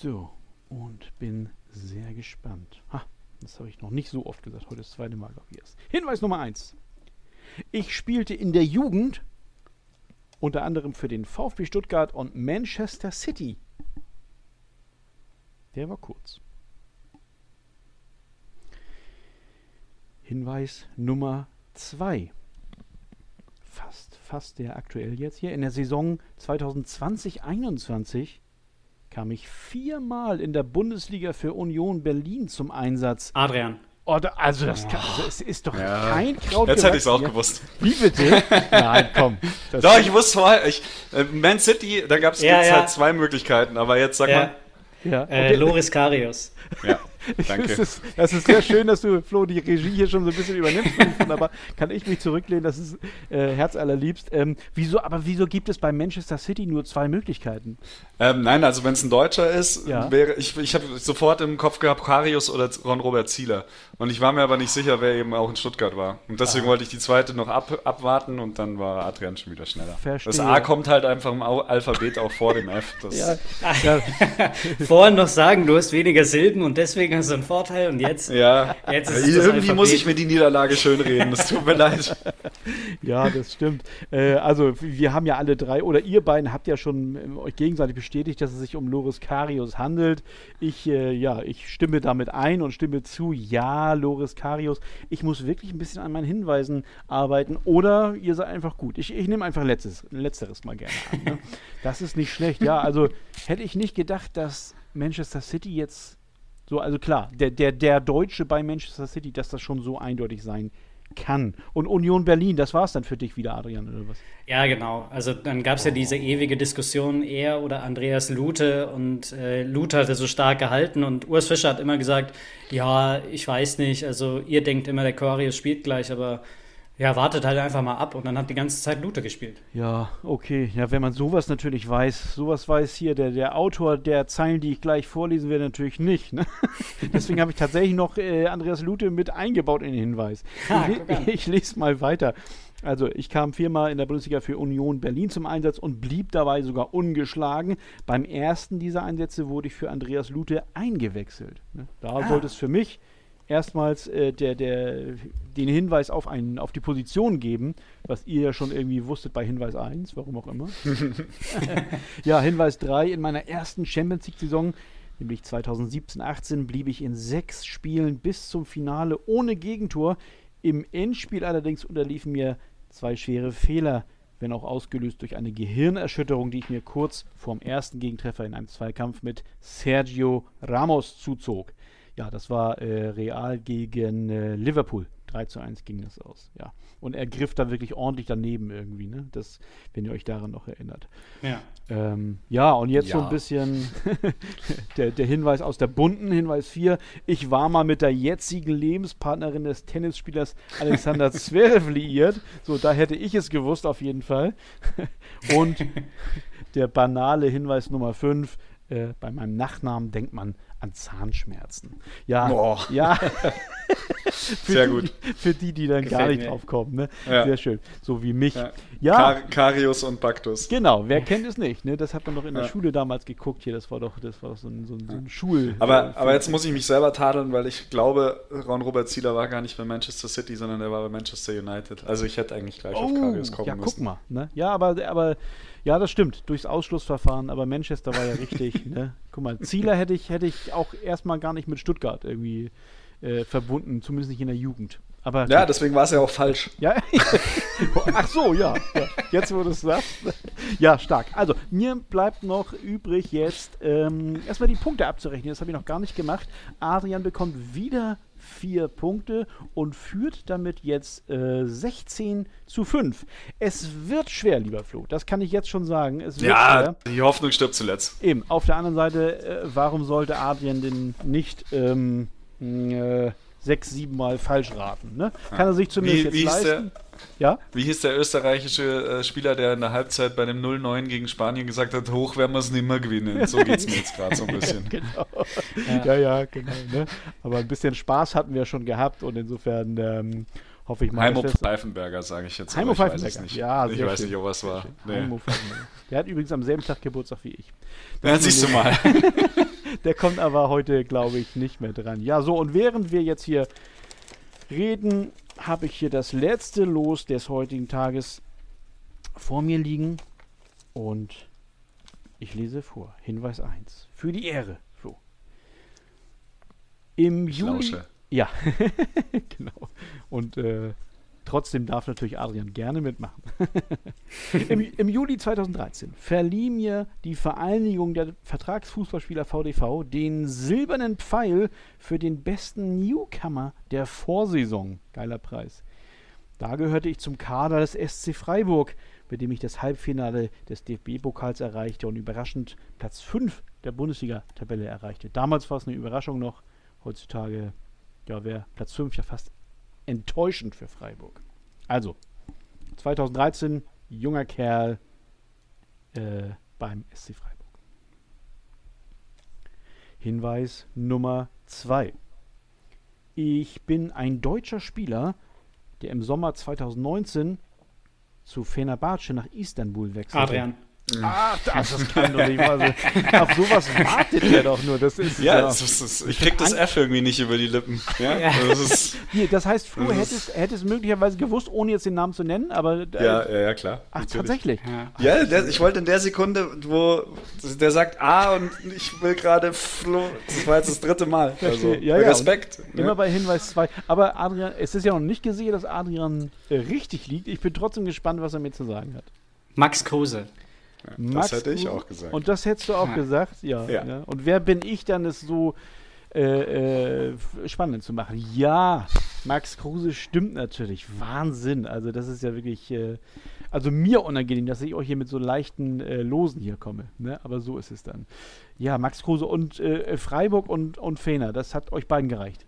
So, und bin sehr gespannt. Ha, das habe ich noch nicht so oft gesagt. Heute das zweite Mal, glaube ich, erst. Hinweis Nummer 1. Ich spielte in der Jugend unter anderem für den VfB Stuttgart und Manchester City. Der war kurz. Hinweis Nummer 2. Fast, fast der aktuell jetzt hier. In der Saison 2020-21 kam ich viermal in der Bundesliga für Union Berlin zum Einsatz. Adrian. Oder, also das kann, also es ist doch ja. kein Kraut. Jetzt hätte ich es auch gewusst. Wie bitte? [LAUGHS] Nein, komm. Doch, ich wusste vorher, ich, äh, Man City, da gab es ja, ja. halt zwei Möglichkeiten, aber jetzt sag mal. Ja. Äh, Loris Karius. Ja. [LAUGHS] Danke. Das ist, das ist, sehr schön, dass du, Flo, die Regie hier schon so ein bisschen übernimmst. aber kann ich mich zurücklehnen? Das ist äh, herzallerliebst. Ähm, wieso, aber wieso gibt es bei Manchester City nur zwei Möglichkeiten? Ähm, nein, also wenn es ein Deutscher ist, ja. wäre ich, ich habe sofort im Kopf gehabt Karius oder Ron-Robert Zieler. Und ich war mir aber nicht sicher, wer eben auch in Stuttgart war. Und deswegen ah. wollte ich die zweite noch ab, abwarten und dann war Adrian schon wieder schneller. Verstehe. Das A kommt halt einfach im Alphabet auch vor dem F. ja. ja. [LAUGHS] Vorhin noch sagen, du hast weniger Silben und deswegen hast du einen Vorteil und jetzt, ja. jetzt ist Irgendwie Alphabet. muss ich mir die Niederlage schönreden. Das tut mir [LAUGHS] leid. Ja, das stimmt. Äh, also wir haben ja alle drei, oder ihr beiden habt ja schon äh, euch gegenseitig bestätigt, dass es sich um Loris Karius handelt. Ich, äh, ja, ich stimme damit ein und stimme zu, ja, Loris Karius. Ich muss wirklich ein bisschen an meinen Hinweisen arbeiten oder ihr seid einfach gut. Ich, ich nehme einfach letztes, letzteres mal gerne an. Ne? [LAUGHS] Das ist nicht schlecht. Ja, also hätte ich nicht gedacht, dass Manchester City jetzt so, also klar, der, der, der Deutsche bei Manchester City, dass das schon so eindeutig sein kann. Und Union Berlin, das war es dann für dich wieder, Adrian, oder was? Ja, genau. Also dann gab es ja diese ewige Diskussion, er oder Andreas Lute. Und äh, Lute hatte so stark gehalten und Urs Fischer hat immer gesagt, ja, ich weiß nicht, also ihr denkt immer, der Karius spielt gleich, aber ja, wartet halt einfach mal ab und dann hat die ganze Zeit Lute gespielt. Ja, okay. Ja, wenn man sowas natürlich weiß, sowas weiß hier der, der Autor der Zeilen, die ich gleich vorlesen werde, natürlich nicht. Ne? [LAUGHS] Deswegen habe ich tatsächlich noch äh, Andreas Lute mit eingebaut in den Hinweis. Ha, ich, ich lese mal weiter. Also ich kam viermal in der Bundesliga für Union Berlin zum Einsatz und blieb dabei sogar ungeschlagen. Beim ersten dieser Einsätze wurde ich für Andreas Lute eingewechselt. Ne? Da ah. sollte es für mich erstmals äh, der, der, den Hinweis auf, einen, auf die Position geben, was ihr ja schon irgendwie wusstet bei Hinweis 1, warum auch immer. [LAUGHS] ja, Hinweis 3, in meiner ersten Champions League-Saison, nämlich 2017-18, blieb ich in sechs Spielen bis zum Finale ohne Gegentor. Im Endspiel allerdings unterliefen mir zwei schwere Fehler, wenn auch ausgelöst durch eine Gehirnerschütterung, die ich mir kurz vorm ersten Gegentreffer in einem Zweikampf mit Sergio Ramos zuzog. Ja, das war äh, Real gegen äh, Liverpool. 3 zu 1 ging das aus, ja. Und er griff da wirklich ordentlich daneben irgendwie, ne? Das, wenn ihr euch daran noch erinnert. Ja. Ähm, ja, und jetzt Ja. so ein bisschen [LAUGHS] der, der Hinweis aus der bunten, Hinweis 4. Ich war mal mit der jetzigen Lebenspartnerin des Tennisspielers Alexander [LAUGHS] Zverev liiert. So, da hätte ich es gewusst, auf jeden Fall. [LAUGHS] und der banale Hinweis Nummer 5. Äh, bei meinem Nachnamen denkt man an Zahnschmerzen. Ja, Boah. ja. [LAUGHS] Sehr die, gut. Für die, die dann gar Gefällt nicht mir. drauf kommen. Ne? Ja. Sehr schön. So wie mich. Ja. Ja, Kar Karius und Baktus. Genau, wer kennt es nicht? Ne? Das hat man doch in der Ja. Schule damals geguckt. Hier, das war doch, das war doch so ein, so ein, so ein Schul. Aber, aber jetzt muss ich mich selber tadeln, weil ich glaube, Ron-Robert Zieler war gar nicht bei Manchester City, sondern er war bei Manchester United. Also ich hätte eigentlich gleich auf Karius kommen Oh, ja, müssen. guck mal. Ne? Ja, aber, aber ja, das stimmt. Durchs Ausschlussverfahren. Aber Manchester war ja richtig. [LAUGHS] ne? Guck mal, Zieler hätte ich, hätte ich auch erstmal gar nicht mit Stuttgart irgendwie äh, verbunden, zumindest nicht in der Jugend. Aber Ja, gut. deswegen war es ja auch falsch. Ja, [LAUGHS] ach so, ja. ja. Jetzt, wo du es sagst. Ja, stark. Also, mir bleibt noch übrig jetzt ähm, erstmal die Punkte abzurechnen. Das habe ich noch gar nicht gemacht. Adrian bekommt wieder vier Punkte und führt damit jetzt äh, 16 zu 5. Es wird schwer, lieber Flo. Das kann ich jetzt schon sagen. Es wird Ja, schwer. die Hoffnung stirbt zuletzt. Eben, auf der anderen Seite, äh, warum sollte Adrian denn nicht ähm, äh, sechs, sieben Mal falsch raten? Ne? Kann er sich zumindest Wie, jetzt wie, leisten. der, Ja? wie hieß der österreichische äh, Spieler, der in der Halbzeit bei dem 0-9 gegen Spanien gesagt hat, hoch werden wir es nicht mehr gewinnen. So geht es mir jetzt gerade so ein [LAUGHS] bisschen. genau. Ja, ja, genau. Ne? Aber ein bisschen Spaß hatten wir schon gehabt und insofern ähm, hoffe ich mal. Heimo Pfeifenberger, sage ich jetzt. Heimo aber ich weiß es Pfeifenberger. nicht. Ja, ich weiß schön. nicht, ob was war. Nee. Heimo Pfeifenberger. Der hat übrigens am selben Tag Geburtstag wie ich. [LAUGHS] Ja, siehst du mal. [LAUGHS] Der kommt aber heute, glaube ich, nicht mehr dran. Ja, so, und während wir jetzt hier reden, habe ich hier das letzte Los des heutigen Tages vor mir liegen. Und ich lese vor. Hinweis 1. Für die Ehre, Flo. Im Juli. lausche. Ja, [LAUGHS] genau. Und äh, trotzdem darf natürlich Adrian gerne mitmachen. [LAUGHS] Im, Im Juli 2013 verlieh mir die Vereinigung der Vertragsfußballspieler VDV den silbernen Pfeil für den besten Newcomer der Vorsaison. Geiler Preis. Da gehörte ich zum Kader des SC Freiburg, mit dem ich das Halbfinale des DFB-Pokals erreichte und überraschend Platz 5 der Bundesliga-Tabelle erreichte. Damals war es eine Überraschung noch. Heutzutage ja, wäre Platz 5 ja fast enttäuschend für Freiburg. Also, 2013, junger Kerl äh, beim SC Freiburg. Hinweis Nummer 2. Ich bin ein deutscher Spieler, der im Sommer 2019 zu Fenerbahce nach Istanbul wechselte. Adrian. Ah, das, das kann doch nicht wahr sein. Auf sowas wartet er doch nur. Das ist Ja, das ist, das, ich krieg das F irgendwie nicht über die Lippen. Ja, Ja. Das ist, [LAUGHS] Hier, das heißt, Flo Das hätte es, hätte es möglicherweise gewusst, ohne jetzt den Namen zu nennen, aber. äh, ja, ja, ja, klar. Ach, natürlich. tatsächlich. Ja. Ja, der, ich wollte in der Sekunde, wo der sagt A und ich will gerade Flo, das war jetzt das dritte Mal. Also. Ja, ja, Respekt. ne? Immer bei Hinweis 2. Aber Adrian, es ist ja noch nicht gesehen, dass Adrian äh, richtig liegt. Ich bin trotzdem gespannt, was er mir zu sagen hat. Max Kruse. Max hätte ich Kruse. auch gesagt. Und das hättest du auch Ja. gesagt, ja, Ja. ne? Und wer bin ich dann, es so äh, äh, spannend zu machen? Ja, Max Kruse stimmt natürlich. Wahnsinn. Also, das ist ja wirklich. Äh, also mir unangenehm, dass ich euch hier mit so leichten äh, Losen hier komme. Ne? Aber so ist es dann. Ja, Max Kruse und äh, Freiburg und, und Fener, das hat euch beiden gereicht.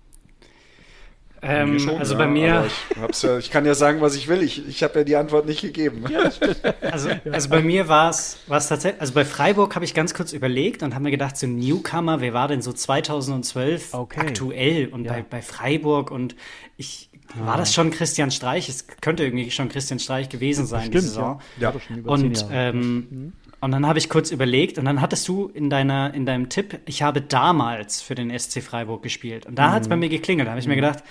Ähm, schon, also ja, bei mir, Ich, hab's ja, ich kann ja sagen, was ich will. Ich, ich habe ja die Antwort nicht gegeben. also, also bei mir war es tatsächlich, also bei Freiburg habe ich ganz kurz überlegt und habe mir gedacht, so Newcomer, wer war denn so 2012 Okay. aktuell und Ja. bei, bei Freiburg und ich war das schon Christian Streich? Es könnte irgendwie schon Christian Streich gewesen sein, Bestimmt, die Saison. Ja. Und, ähm, und dann habe ich kurz überlegt und dann hattest du in, deiner, in deinem Tipp, ich habe damals für den SC Freiburg gespielt. Und da hat es Mhm. bei mir geklingelt. Da habe ich mir gedacht,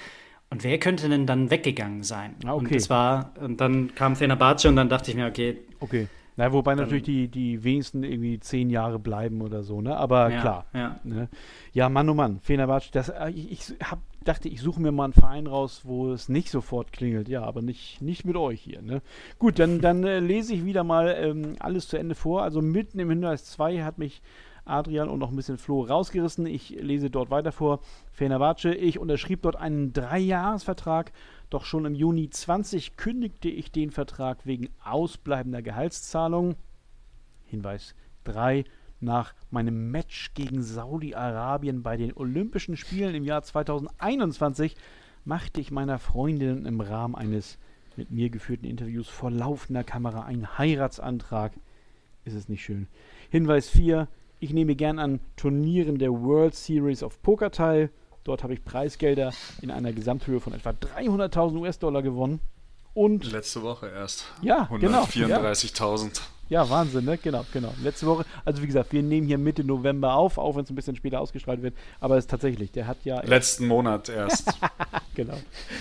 und wer könnte denn dann weggegangen sein? Ah, okay. Und das war, und dann kam Fenerbahce und dann dachte ich mir, okay, Okay. Na, wobei natürlich die, die wenigsten irgendwie zehn Jahre bleiben oder so, ne? Aber ja, klar. Ja. Ne? Ja, Mann, oh Mann, Fenerbahce, das, äh, ich, ich hab, dachte, ich suche mir mal einen Verein raus, wo es nicht sofort klingelt. Ja, aber nicht, nicht mit euch hier. Ne? Gut, dann, dann äh, lese ich wieder mal ähm, alles zu Ende vor. Also mitten im Hinweis 2 hat mich Adrian und noch ein bisschen Flo rausgerissen. Ich lese dort weiter vor. Fenerbahce, ich unterschrieb dort einen Dreijahresvertrag, doch schon im Juni 20 kündigte ich den Vertrag wegen ausbleibender Gehaltszahlungen. Hinweis 3. Nach meinem Match gegen Saudi-Arabien bei den Olympischen Spielen im Jahr 2021 machte ich meiner Freundin im Rahmen eines mit mir geführten Interviews vor laufender Kamera einen Heiratsantrag. Ist es nicht schön? Hinweis 4. Ich nehme gern an Turnieren der World Series of Poker teil. Dort habe ich Preisgelder in einer Gesamthöhe von etwa 300.000 US-Dollar gewonnen. Und Letzte Woche erst. Ja, genau, 134.000. Ja, Wahnsinn, ne? Genau, genau. Letzte Woche, also wie gesagt, wir nehmen hier Mitte November auf, auch wenn es ein bisschen später ausgestrahlt wird. Aber es ist tatsächlich, der hat ja. Letzten Monat erst. [LAUGHS] genau.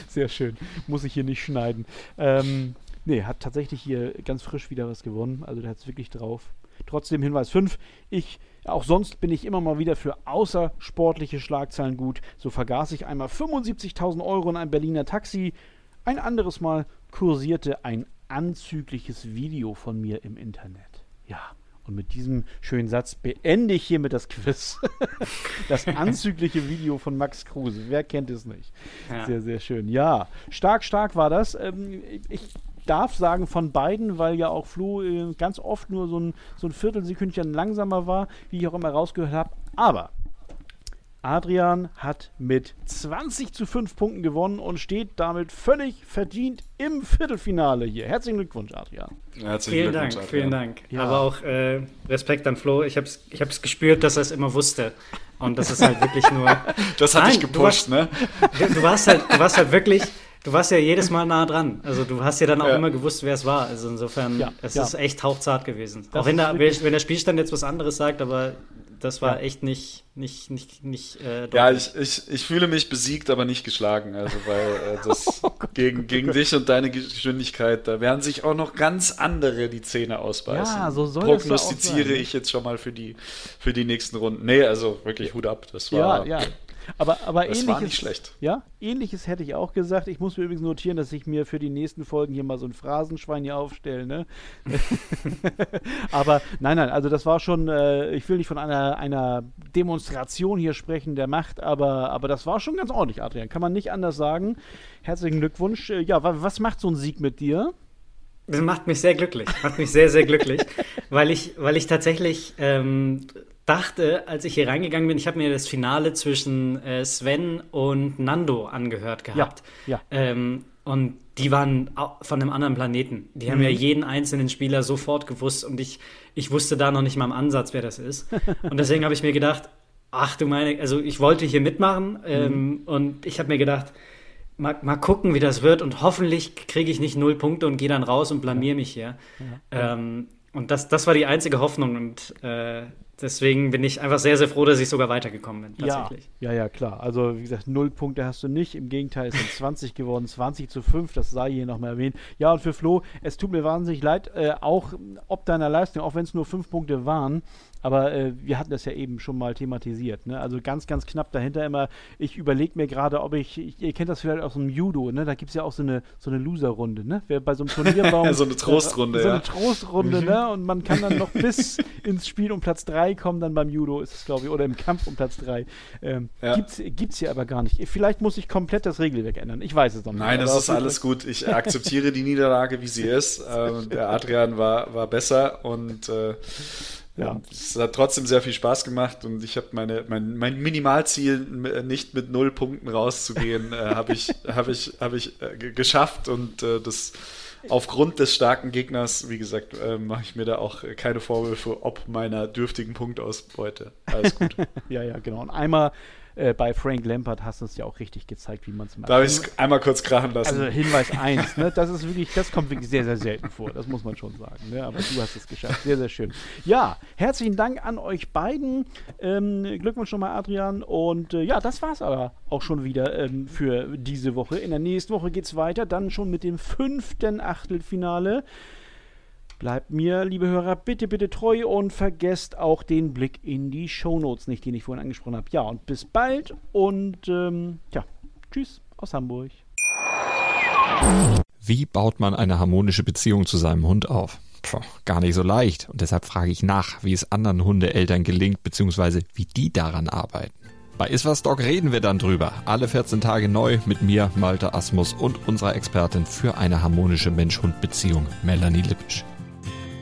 Sehr schön. Muss ich hier nicht schneiden. Ähm, nee, hat tatsächlich hier ganz frisch wieder was gewonnen. Also der hat es wirklich drauf. Trotzdem Hinweis 5. Ich, auch sonst bin ich immer mal wieder für außersportliche Schlagzeilen gut. So vergaß ich einmal 75.000 Euro in ein Berliner Taxi. Ein anderes Mal kursierte ein anzügliches Video von mir im Internet. Ja, und mit diesem schönen Satz beende ich hiermit das Quiz. [LAUGHS] das anzügliche Video von Max Kruse. Wer kennt es nicht? Ja. Sehr, sehr schön. Ja, stark, stark war das. Ähm, ich darf sagen von beiden, weil ja auch Flo äh, ganz oft nur so ein, so ein Viertelsekündchen langsamer war, wie ich auch immer rausgehört habe. Aber Adrian hat mit 20 zu 5 Punkten gewonnen und steht damit völlig verdient im Viertelfinale hier. Herzlichen Glückwunsch, Adrian. Herzlichen Vielen Dank, Glückwunsch, vielen Adrian. Dank. Ja. Aber auch äh, Respekt an Flo. Ich habe es ich hab's gespürt, dass er es immer wusste. Und das ist halt wirklich nur. [LAUGHS] Das hat Nein, dich du gepusht, warst- ne? Du, [LAUGHS] du warst halt, du warst halt wirklich, du warst ja jedes Mal nah dran. Also du hast ja dann auch Ja. immer gewusst, wer es war. Also insofern, Ja, es ja. ist echt hauchzart gewesen. Das auch wenn der, wenn der Spielstand jetzt was anderes sagt, aber das war Ja. echt nicht, nicht, nicht, nicht. Äh, Ja, ich, ich, ich fühle mich besiegt, aber nicht geschlagen. Also, weil äh, [LAUGHS] das Oh gegen, gegen dich und deine Geschwindigkeit, da werden sich auch noch ganz andere die Zähne ausbeißen. Ja, so soll das ja auch Prognostiziere sein, ne? ich jetzt schon mal für die, für die nächsten Runden. Nee, also wirklich Hut ab. Das Ja, war, ja. Aber, aber Das ähnliches, war nicht schlecht. Ja, ähnliches hätte ich auch gesagt. Ich muss mir übrigens notieren, dass ich mir für die nächsten Folgen hier mal so ein Phrasenschwein hier aufstelle. Ne? [LAUGHS] aber nein, nein, also das war schon, äh, ich will nicht von einer, einer Demonstration hier sprechen der Macht, aber, aber das war schon ganz ordentlich, Adrian. Kann man nicht anders sagen. Herzlichen Glückwunsch. Äh, ja, wa was macht so ein Sieg mit dir? Das macht mich sehr glücklich. Macht mich sehr, sehr glücklich, [LAUGHS] weil ich, weil ich tatsächlich ähm, dachte, als ich hier reingegangen bin, ich habe mir das Finale zwischen äh, Sven und Nando angehört gehabt. ja. Ähm, und die waren von einem anderen Planeten. Die haben ja jeden einzelnen Spieler sofort gewusst und ich, ich wusste da noch nicht mal im Ansatz, wer das ist. [LAUGHS] Und deswegen habe ich mir gedacht, ach du meine, also ich wollte hier mitmachen ähm, und ich habe mir gedacht, mal, mal gucken, wie das wird und hoffentlich kriege ich nicht null Punkte und gehe dann raus und blamier mich hier. Ähm, und das, das war die einzige Hoffnung und äh, deswegen bin ich einfach sehr, sehr froh, dass ich sogar weitergekommen bin, tatsächlich. Ja, ja, ja, klar. Also, wie gesagt, null Punkte hast du nicht. Im Gegenteil, es sind 20 geworden, 20 zu 5, das sei hier nochmal erwähnt. Ja, und für Flo, es tut mir wahnsinnig leid, äh, auch ob deiner Leistung, auch wenn es nur 5 Punkte waren, aber äh, wir hatten das ja eben schon mal thematisiert. Ne? Also ganz, ganz knapp dahinter immer. Ich überlege mir gerade, ob ich, ich, ihr kennt das vielleicht aus dem Judo, ne? da gibt es ja auch so eine, so eine Loser-Runde. Ne? Wer bei so einem Turnierbaum. [LAUGHS] So eine Trostrunde, äh, So ja. eine Trostrunde, ne? Und man kann dann noch bis [LAUGHS] ins Spiel um Platz 3 kommen, dann beim Judo ist es, glaube ich, oder im Kampf um Platz 3. Ähm, Ja. gibt's, gibt's hier aber gar nicht. Vielleicht muss ich komplett das Regelwerk ändern. Ich weiß es noch nicht. Nein, das ist alles gut. Ich akzeptiere die [LAUGHS] Niederlage, wie sie ist. Ähm, der Adrian war, war besser und äh, Ja. es hat trotzdem sehr viel Spaß gemacht und ich habe meine, mein, mein Minimalziel, m- nicht mit null Punkten rauszugehen, äh, [LAUGHS] habe ich, hab ich, hab ich äh, ge- geschafft und äh, das aufgrund des starken Gegners, wie gesagt, äh, mache ich mir da auch äh, keine Vorwürfe ob meiner dürftigen Punktausbeute. Alles gut. [LAUGHS] Ja, ja, genau. Und einmal äh, bei Frank Lampard hast du es ja auch richtig gezeigt, wie man es macht. Darf ich es einmal kurz krachen lassen? Also Hinweis [LAUGHS] 1, ne? das ist wirklich, das kommt wirklich sehr, sehr selten vor, das muss man schon sagen. Ne? Aber du hast es geschafft, sehr, sehr schön. Ja, herzlichen Dank an euch beiden. Ähm, Glückwunsch nochmal, Adrian. Und äh, ja, das war es aber auch schon wieder ähm, für diese Woche. In der nächsten Woche geht es weiter, dann schon mit dem fünften Achtelfinale. Bleibt mir, liebe Hörer, bitte, bitte treu und vergesst auch den Blick in die Shownotes nicht, den ich vorhin angesprochen habe. Ja, und bis bald und ähm, ja, tschüss aus Hamburg. Wie baut man eine harmonische Beziehung zu seinem Hund auf? Puh, gar nicht so leicht. Und deshalb frage ich nach, wie es anderen Hundeeltern gelingt, beziehungsweise wie die daran arbeiten. Bei Iswas Dog reden wir dann drüber. Alle 14 Tage neu mit mir, Malte Asmus und unserer Expertin für eine harmonische Mensch-Hund-Beziehung, Melanie Lippisch.